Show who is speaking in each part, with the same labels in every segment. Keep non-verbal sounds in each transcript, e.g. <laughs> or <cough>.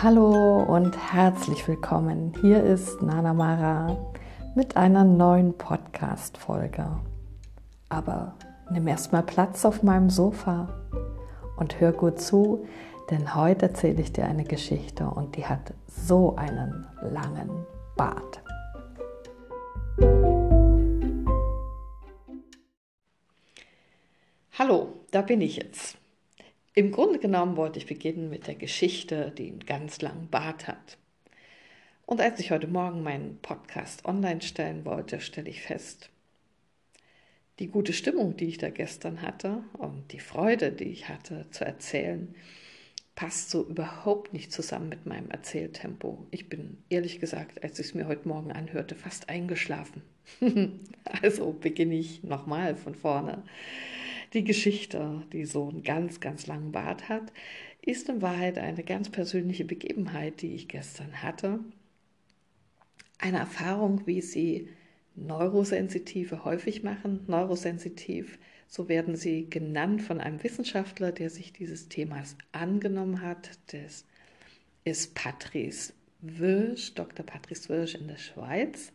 Speaker 1: Hallo und herzlich willkommen. Hier ist Nana Mara mit einer neuen Podcast-Folge. Aber nimm erstmal Platz auf meinem Sofa und hör gut zu, denn heute erzähle ich dir eine Geschichte und die hat so einen langen Bart. Hallo, da bin ich jetzt. Im Grunde genommen wollte ich beginnen mit der Geschichte, die einen ganz langen Bart hat. Und als ich heute Morgen meinen Podcast online stellen wollte, stelle ich fest, die gute Stimmung, die ich da gestern hatte und die Freude, die ich hatte zu erzählen, passt so überhaupt nicht zusammen mit meinem Erzähltempo. Ich bin ehrlich gesagt, als ich es mir heute Morgen anhörte, fast eingeschlafen. <laughs> also beginne ich nochmal von vorne. Die Geschichte, die so einen ganz, ganz langen Bart hat, ist in Wahrheit eine ganz persönliche Begebenheit, die ich gestern hatte. Eine Erfahrung, wie sie Neurosensitive häufig machen. Neurosensitiv, so werden sie genannt von einem Wissenschaftler, der sich dieses Themas angenommen hat. Das ist Patrice Wirsch, Dr. Patrice Wirsch in der Schweiz.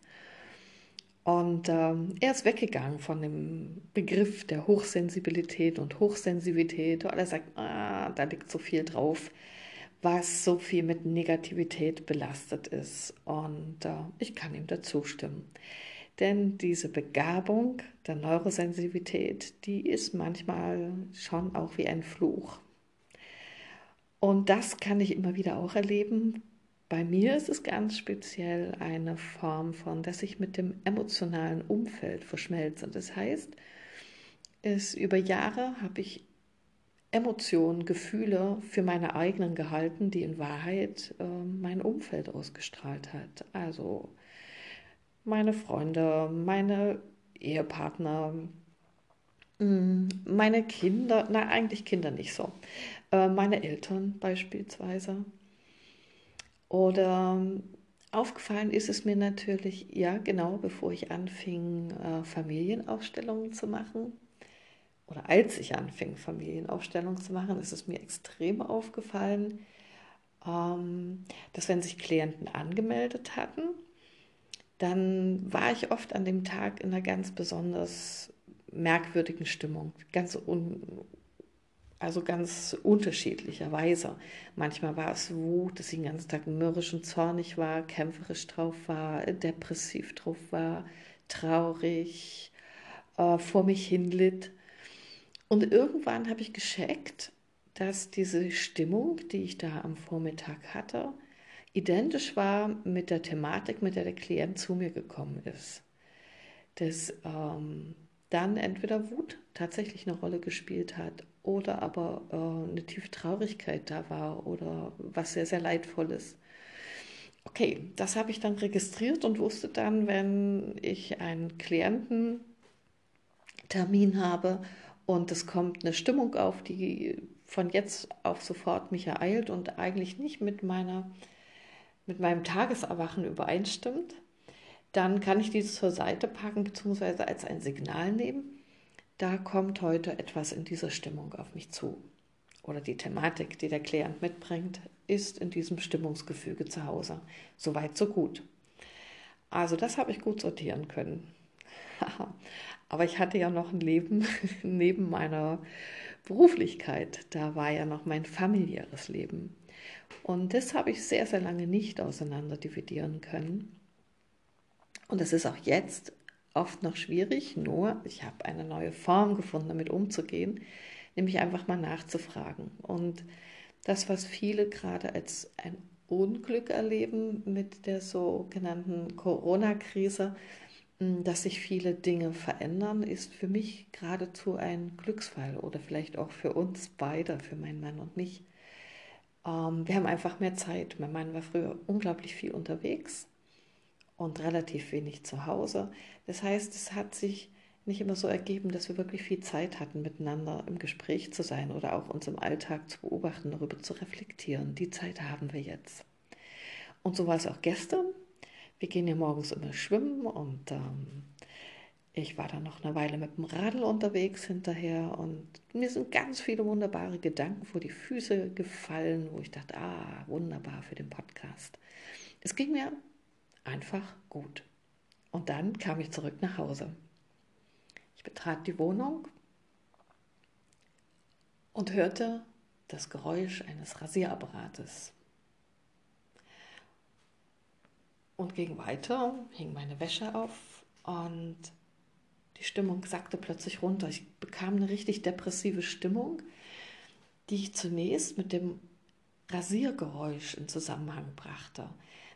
Speaker 1: Und ähm, er ist weggegangen von dem Begriff der Hochsensibilität und Hochsensibilität, weil er sagt, ah, da liegt so viel drauf, was so viel mit Negativität belastet ist. Und äh, ich kann ihm dazu stimmen. Denn diese Begabung der Neurosensibilität, die ist manchmal schon auch wie ein Fluch. Und das kann ich immer wieder auch erleben, bei mir ist es ganz speziell eine Form von, dass ich mit dem emotionalen Umfeld verschmelze. Das heißt, es über Jahre habe ich Emotionen, Gefühle für meine eigenen gehalten, die in Wahrheit äh, mein Umfeld ausgestrahlt hat. Also meine Freunde, meine Ehepartner, mm, meine Kinder, na eigentlich Kinder nicht so, äh, meine Eltern beispielsweise. Oder ähm, aufgefallen ist es mir natürlich, ja, genau, bevor ich anfing, äh, Familienaufstellungen zu machen. Oder als ich anfing, Familienaufstellungen zu machen, ist es mir extrem aufgefallen, ähm, dass wenn sich Klienten angemeldet hatten, dann war ich oft an dem Tag in einer ganz besonders merkwürdigen Stimmung, ganz un also ganz unterschiedlicherweise. Manchmal war es Wut, dass ich den ganzen Tag mürrisch und zornig war, kämpferisch drauf war, depressiv drauf war, traurig, äh, vor mich hinlitt. Und irgendwann habe ich gescheckt, dass diese Stimmung, die ich da am Vormittag hatte, identisch war mit der Thematik, mit der der Klient zu mir gekommen ist. Das ähm, dann entweder Wut tatsächlich eine Rolle gespielt hat oder aber äh, eine tiefe Traurigkeit da war oder was sehr, sehr leidvolles. Okay, das habe ich dann registriert und wusste dann, wenn ich einen Kliententermin habe und es kommt eine Stimmung auf, die von jetzt auf sofort mich ereilt und eigentlich nicht mit meiner mit meinem Tageserwachen übereinstimmt, dann kann ich diese zur Seite packen bzw. als ein Signal nehmen. Da kommt heute etwas in dieser Stimmung auf mich zu. Oder die Thematik, die der Klient mitbringt, ist in diesem Stimmungsgefüge zu Hause. Soweit, so gut. Also das habe ich gut sortieren können. <laughs> Aber ich hatte ja noch ein Leben <laughs> neben meiner Beruflichkeit. Da war ja noch mein familiäres Leben. Und das habe ich sehr, sehr lange nicht auseinander dividieren können. Und es ist auch jetzt oft noch schwierig, nur ich habe eine neue Form gefunden, damit umzugehen, nämlich einfach mal nachzufragen. Und das, was viele gerade als ein Unglück erleben mit der sogenannten Corona-Krise, dass sich viele Dinge verändern, ist für mich geradezu ein Glücksfall oder vielleicht auch für uns beide, für meinen Mann und mich. Ähm, wir haben einfach mehr Zeit. Mein Mann war früher unglaublich viel unterwegs und relativ wenig zu Hause. Das heißt, es hat sich nicht immer so ergeben, dass wir wirklich viel Zeit hatten, miteinander im Gespräch zu sein oder auch uns im Alltag zu beobachten, darüber zu reflektieren. Die Zeit haben wir jetzt. Und so war es auch gestern. Wir gehen ja morgens immer schwimmen und ähm, Ich war dann noch eine Weile mit dem Radl unterwegs hinterher und mir sind ganz viele wunderbare Gedanken vor die Füße gefallen, wo ich dachte, ah, wunderbar für den Podcast. Es ging mir einfach gut. Und dann kam ich zurück nach Hause. Ich betrat die Wohnung und hörte das Geräusch eines Rasierapparates. Und ging weiter, hing meine Wäsche auf und die Stimmung sackte plötzlich runter. Ich bekam eine richtig depressive Stimmung, die ich zunächst mit dem Rasiergeräusch in Zusammenhang brachte,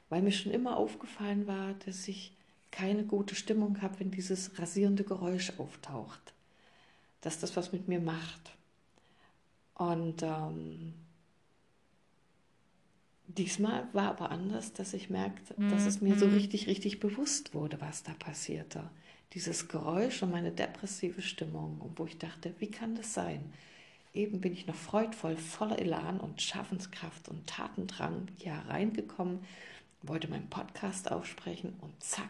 Speaker 1: weil mir schon immer aufgefallen war, dass ich keine gute Stimmung habe, wenn dieses rasierende Geräusch auftaucht. Dass das was mit mir macht. Und ähm, diesmal war aber anders, dass ich merkte, dass es mir so mhm. richtig, richtig bewusst wurde, was da passierte dieses Geräusch und meine depressive Stimmung, und wo ich dachte, wie kann das sein? Eben bin ich noch freudvoll, voller Elan und Schaffenskraft und Tatendrang hier reingekommen, wollte meinen Podcast aufsprechen und zack,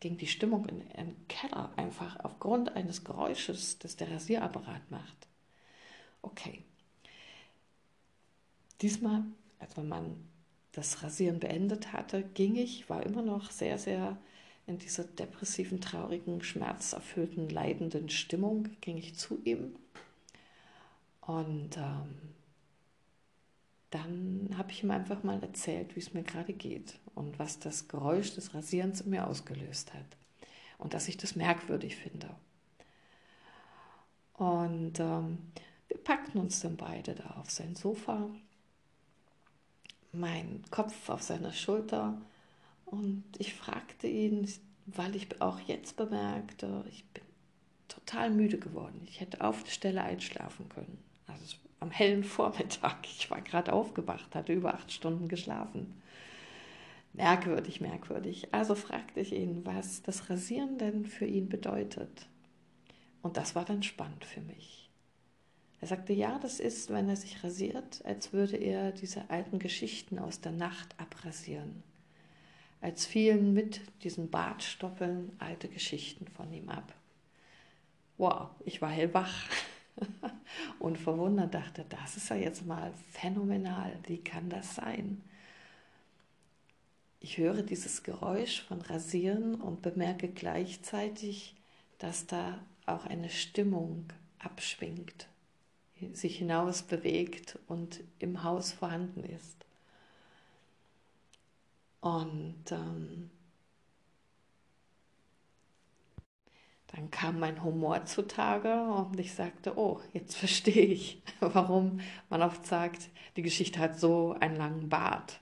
Speaker 1: ging die Stimmung in den Keller einfach aufgrund eines Geräusches, das der Rasierapparat macht. Okay. Diesmal, als mein Mann das Rasieren beendet hatte, ging ich, war immer noch sehr, sehr in dieser depressiven, traurigen, schmerzerfüllten, leidenden Stimmung ging ich zu ihm. Und ähm, dann habe ich ihm einfach mal erzählt, wie es mir gerade geht und was das Geräusch des Rasierens in mir ausgelöst hat. Und dass ich das merkwürdig finde. Und ähm, wir packten uns dann beide da auf sein Sofa, mein Kopf auf seiner Schulter und ich fragte ihn, weil ich auch jetzt bemerkte, ich bin total müde geworden. Ich hätte auf der Stelle einschlafen können. Also am hellen Vormittag. <laughs> Ich war gerade aufgewacht, hatte über acht Stunden geschlafen. Merkwürdig, merkwürdig. Also fragte ich ihn, was das Rasieren denn für ihn bedeutet. Und das war dann spannend für mich. Er sagte, ja, das ist, wenn er sich rasiert, als würde er diese alten Geschichten aus der Nacht abrasieren als fielen mit diesen Bartstoppeln alte Geschichten von ihm ab. Wow, ich war hellwach <laughs> <laughs> und verwundert dachte, das ist ja jetzt mal phänomenal, wie kann das sein? Ich höre dieses Geräusch von Rasieren und bemerke gleichzeitig, dass da auch eine Stimmung abschwingt, sich hinaus bewegt und im Haus vorhanden ist. Und ähm, dann kam mein Humor zutage und ich sagte, oh, jetzt verstehe ich, <laughs> warum man oft sagt, die Geschichte hat so einen langen Bart.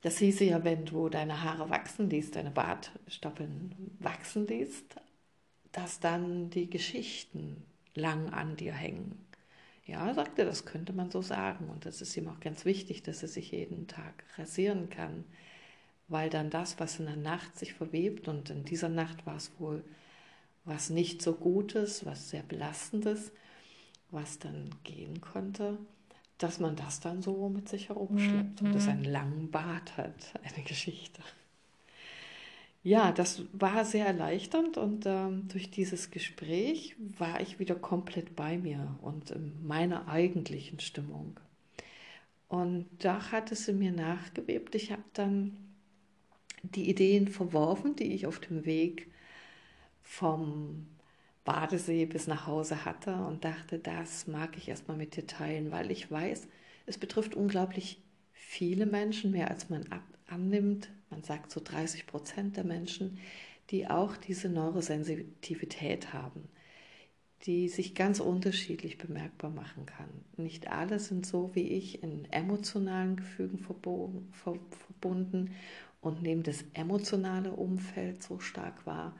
Speaker 1: Das hieße ja, wenn du deine Haare wachsen liest, deine Bartstoppeln wachsen liest, dass dann die Geschichten lang an dir hängen. Ja, sagte, das könnte man so sagen. Und das ist ihm auch ganz wichtig, dass er sich jeden Tag rasieren kann weil dann das, was in der Nacht sich verwebt, und in dieser Nacht war es wohl was nicht so Gutes, was sehr Belastendes, was dann gehen konnte, dass man das dann so mit sich herumschleppt mhm. und es einen langen Bart hat, <laughs> eine Geschichte. Ja, das war sehr erleichternd und ähm, durch dieses Gespräch war ich wieder komplett bei mir und in meiner eigentlichen Stimmung. Und da hat es in mir nachgewebt. Ich habe dann die Ideen verworfen, die ich auf dem Weg vom Badesee bis nach Hause hatte und dachte, das mag ich erstmal mit dir teilen, weil ich weiß, es betrifft unglaublich viele Menschen, mehr als man ab annimmt. Man sagt so 30 Prozent der Menschen, die auch diese Neurosensitivität haben, die sich ganz unterschiedlich bemerkbar machen kann. Nicht alle sind so wie ich in emotionalen Gefügen verbunden und nehmen das emotionale Umfeld so stark wahr.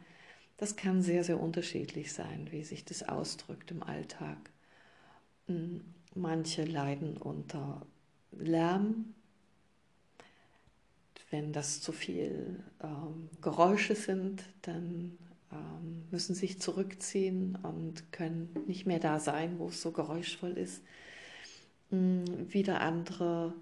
Speaker 1: Das kann sehr, sehr unterschiedlich sein, wie sich das ausdrückt im Alltag. Hm, manche leiden unter Lärm, wenn das zu viel ähm, Geräusche sind, dann ähm, müssen sich zurückziehen und können nicht mehr da sein, wo es so geräuschvoll ist. Hm, wieder andere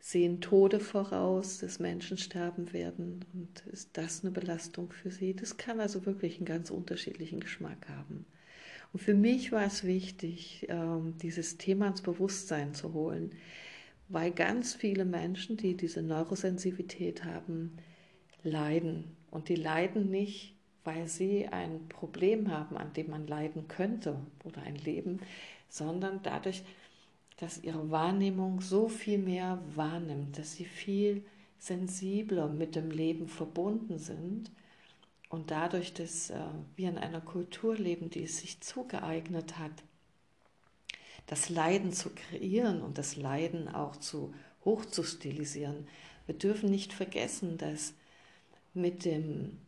Speaker 1: sehen Tode voraus, dass Menschen sterben werden und ist das eine Belastung für sie? Das kann also wirklich einen ganz unterschiedlichen Geschmack haben. Und für mich war es wichtig, ähm, dieses Thema ins Bewusstsein zu holen, weil ganz viele Menschen, die diese Neurosensitivität haben, leiden. Und die leiden nicht, weil sie ein Problem haben, an dem man leiden könnte oder ein Leben, sondern dadurch, dass ihre Wahrnehmung so viel mehr wahrnimmt, dass sie viel sensibler mit dem Leben verbunden sind und dadurch, dass äh, wir in einer Kultur leben, die es sich zugeeignet hat, das Leiden zu kreieren und das Leiden auch zu hoch zu stilisieren. Wir dürfen nicht vergessen, dass mit dem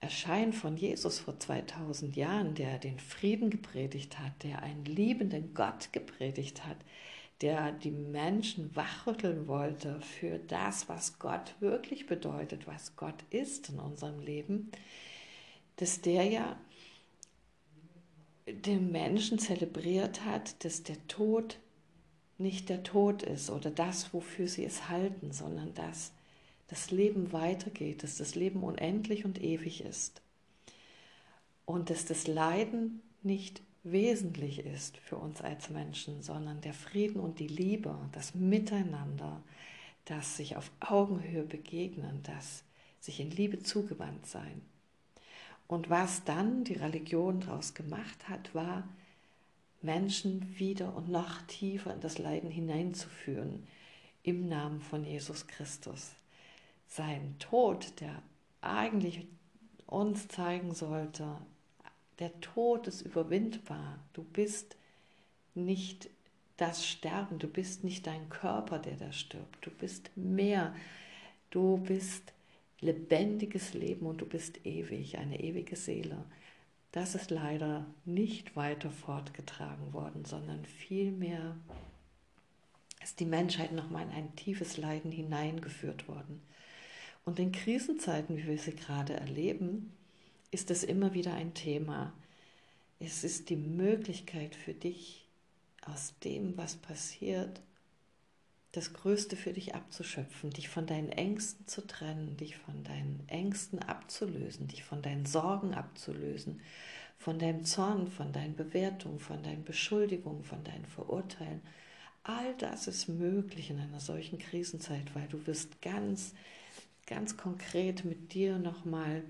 Speaker 1: Erscheinen von Jesus vor 2000 Jahren, der den Frieden gepredigt hat, der einen liebenden Gott gepredigt hat, der die Menschen wachrütteln wollte für das, was Gott wirklich bedeutet, was Gott ist in unserem Leben, dass der ja den Menschen zelebriert hat, dass der Tod nicht der Tod ist oder das, wofür sie es halten, sondern dass das Leben weitergeht, dass das Leben unendlich und ewig ist und dass das Leiden nicht wesentlich ist für uns als Menschen, sondern der Frieden und die Liebe, das Miteinander, das sich auf Augenhöhe begegnen, das sich in Liebe zugewandt sein. Und was dann die Religion daraus gemacht hat, war, Menschen wieder und noch tiefer in das Leiden hineinzuführen im Namen von Jesus Christus. Sein Tod, der eigentlich uns zeigen sollte, der Tod ist überwindbar. Du bist nicht das Sterben, du bist nicht dein Körper, der da stirbt. Du bist mehr. Du bist lebendiges Leben und du bist ewig, eine ewige Seele. Das ist leider nicht weiter fortgetragen worden, sondern vielmehr ist die Menschheit nochmal in ein tiefes Leiden hineingeführt worden. Und in Krisenzeiten, wie wir sie gerade erleben, ist es immer wieder ein Thema. Es ist die Möglichkeit für dich, aus dem, was passiert, das Größte für dich abzuschöpfen, dich von deinen Ängsten zu trennen, dich von deinen Ängsten abzulösen, dich von deinen Sorgen abzulösen, von deinem Zorn, von deinen Bewertungen, von deinen Beschuldigungen, von deinen Verurteilen. All das ist möglich in einer solchen Krisenzeit, weil du wirst ganz, ganz konkret mit dir nochmal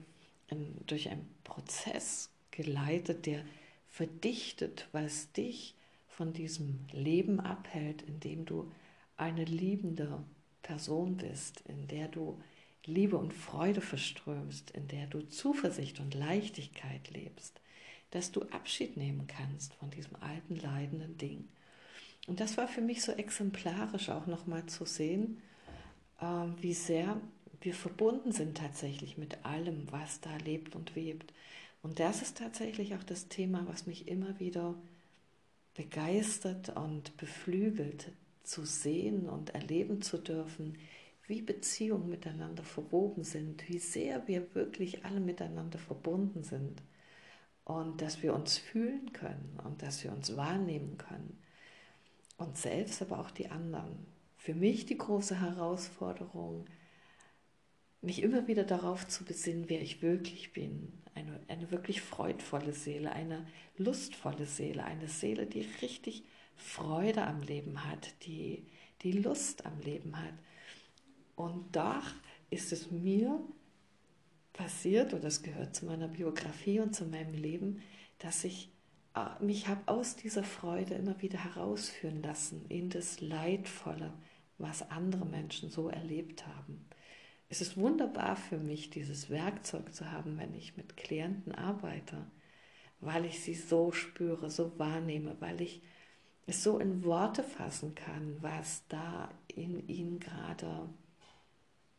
Speaker 1: durch einen Prozess geleitet, der verdichtet, was dich von diesem Leben abhält, indem du eine liebende Person bist, in der du Liebe und Freude verströmst, in der du Zuversicht und Leichtigkeit lebst, dass du Abschied nehmen kannst von diesem alten leidenden Ding. Und das war für mich so exemplarisch auch nochmal zu sehen, ähm, wie sehr wir verbunden sind tatsächlich mit allem, was da lebt und webt. Und das ist tatsächlich auch das Thema, was mich immer wieder begeistert und beflügelt, zu sehen und erleben zu dürfen, wie Beziehungen miteinander verwoben sind, wie sehr wir wirklich alle miteinander verbunden sind und dass wir uns fühlen können und dass wir uns wahrnehmen können. Uns selbst, aber auch die anderen. Für mich die große Herausforderung, mich immer wieder darauf zu besinnen, wer ich wirklich bin. Eine, eine wirklich freudvolle Seele, eine lustvolle Seele, eine Seele, die richtig Freude am Leben hat, die, die Lust am Leben hat. Und doch ist es mir passiert, und das gehört zu meiner Biografie und zu meinem Leben, dass ich äh, mich habe aus dieser Freude immer wieder herausführen lassen in das Leidvolle, was andere Menschen so erlebt haben. Es ist wunderbar für mich, dieses Werkzeug zu haben, wenn ich mit Klienten arbeite, weil ich sie so spüre, so wahrnehme, weil ich es so in Worte fassen kann, was da in ihnen gerade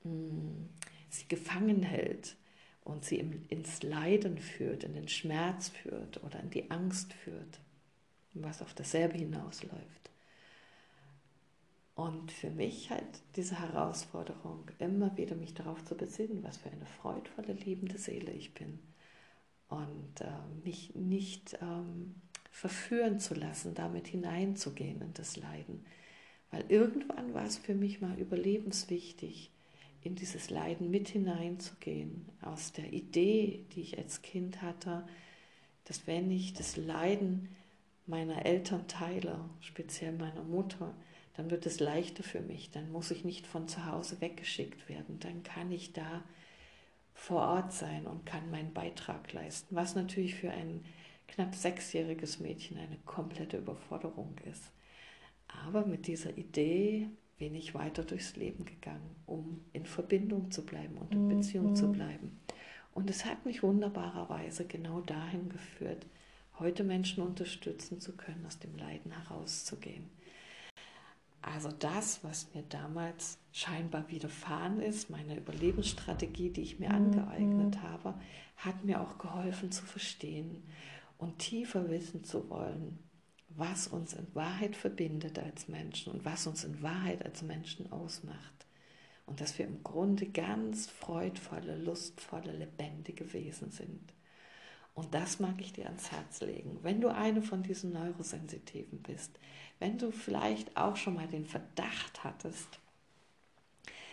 Speaker 1: hm, sie gefangen hält und sie ins Leiden führt, in den Schmerz führt oder in die Angst führt, was auf dasselbe hinausläuft. Und für mich halt diese Herausforderung, immer wieder mich darauf zu besinnen, was für eine freudvolle, liebende Seele ich bin. Und äh, mich nicht ähm, verführen zu lassen, damit hineinzugehen in das Leiden. Weil irgendwann war es für mich mal überlebenswichtig, in dieses Leiden mit hineinzugehen, aus der Idee, die ich als Kind hatte, dass wenn ich das Leiden meiner Eltern teile, speziell meiner Mutter, dann wird es leichter für mich, dann muss ich nicht von zu Hause weggeschickt werden, dann kann ich da vor Ort sein und kann meinen Beitrag leisten, was natürlich für ein knapp sechsjähriges Mädchen eine komplette Überforderung ist. Aber mit dieser Idee bin ich weiter durchs Leben gegangen, um in Verbindung zu bleiben und in Beziehung mhm. zu bleiben. Und es hat mich wunderbarerweise genau dahin geführt, heute Menschen unterstützen zu können, aus dem Leiden herauszugehen. Also das, was mir damals scheinbar widerfahren ist, meine Überlebensstrategie, die ich mir mhm. angeeignet habe, hat mir auch geholfen zu verstehen und tiefer wissen zu wollen, was uns in Wahrheit verbindet als Menschen und was uns in Wahrheit als Menschen ausmacht. Und dass wir im Grunde ganz freudvolle, lustvolle, lebendige Wesen sind. Und das mag ich dir ans Herz legen. Wenn du eine von diesen Neurosensitiven bist, wenn du vielleicht auch schon mal den Verdacht hattest,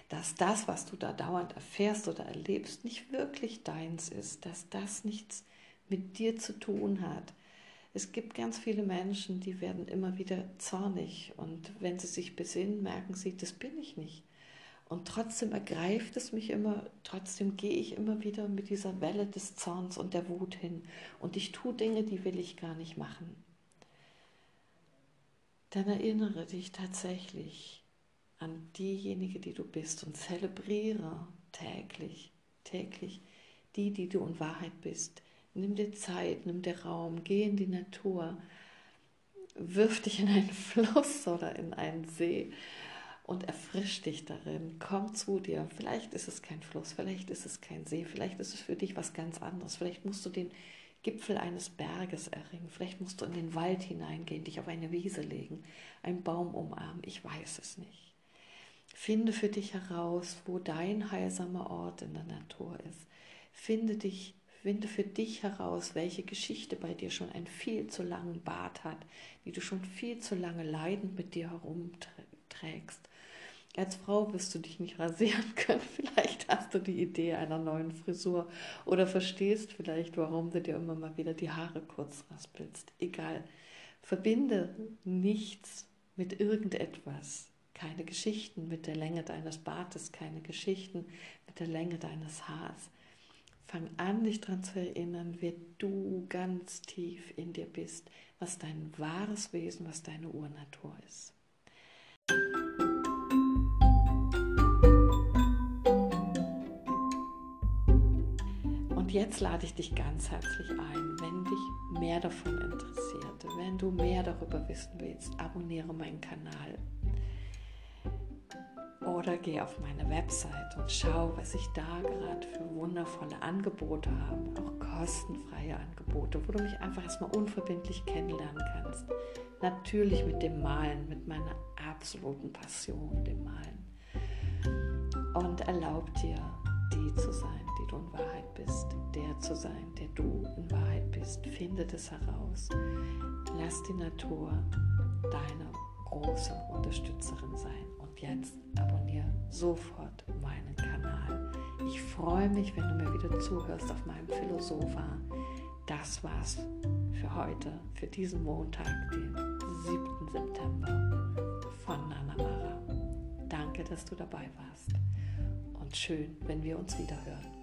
Speaker 1: dass das, was du da dauernd erfährst oder erlebst, nicht wirklich deins ist, dass das nichts mit dir zu tun hat. Es gibt ganz viele Menschen, die werden immer wieder zornig und wenn sie sich besinnen, merken sie, das bin ich nicht. Und trotzdem ergreift es mich immer, trotzdem gehe ich immer wieder mit dieser Welle des Zorns und der Wut hin. Und ich tue Dinge, die will ich gar nicht machen. Dann erinnere dich tatsächlich an diejenige, die du bist und zelebriere täglich, täglich die, die du in Wahrheit bist. Nimm dir Zeit, nimm dir Raum, geh in die Natur, wirf dich in einen <laughs> Fluss oder in einen See und erfrisch dich darin. Komm zu dir. Vielleicht ist es kein Fluss, vielleicht ist es kein See, vielleicht ist es für dich was ganz anderes. Vielleicht musst du den Gipfel eines Berges erringen. Vielleicht musst du in den Wald hineingehen, dich auf eine Wiese legen, einen Baum umarmen. Ich weiß es nicht. Finde für dich heraus, wo dein heilsamer Ort in der Natur ist. Finde dich Finde für dich heraus, welche Geschichte bei dir schon einen viel zu langen Bart hat, die du schon viel zu lange leidend mit dir herumträgst als Frau wirst du dich nicht rasieren können. <laughs> Vielleicht hast du die Idee einer neuen Frisur oder verstehst vielleicht, warum du dir immer mal wieder die Haare kurz raspelst. Egal. Verbinde nichts mit irgendetwas. Keine Geschichten mit der Länge deines Bartes, keine Geschichten mit der Länge deines Haars. Fang an, dich daran zu erinnern, wer du ganz tief in dir bist, was dein wahres Wesen, was deine Urnatur ist. Und jetzt lade ich dich ganz herzlich ein, wenn dich mehr davon interessiert, wenn du mehr darüber wissen willst, abonniere meinen Kanal. Oder geh auf meine Website und schau, was ich da gerade für wundervolle Angebote habe, auch kostenfreie Angebote, wo du mich einfach erstmal unverbindlich kennenlernen kannst. Natürlich mit dem Malen, mit meiner absoluten Passion, dem Malen. Und erlaub dir, der zu sein, der du in Wahrheit bist. Finde das heraus. Lass die Natur deine große Unterstützerin sein. Und jetzt abonniere sofort meinen Kanal. Ich freue mich, wenn du mir wieder zuhörst auf meinem Philosopha. Das war's für heute, für diesen Montag, den 7. September von Nana Mara. Danke, dass du dabei warst und schön, wenn wir uns wieder hören.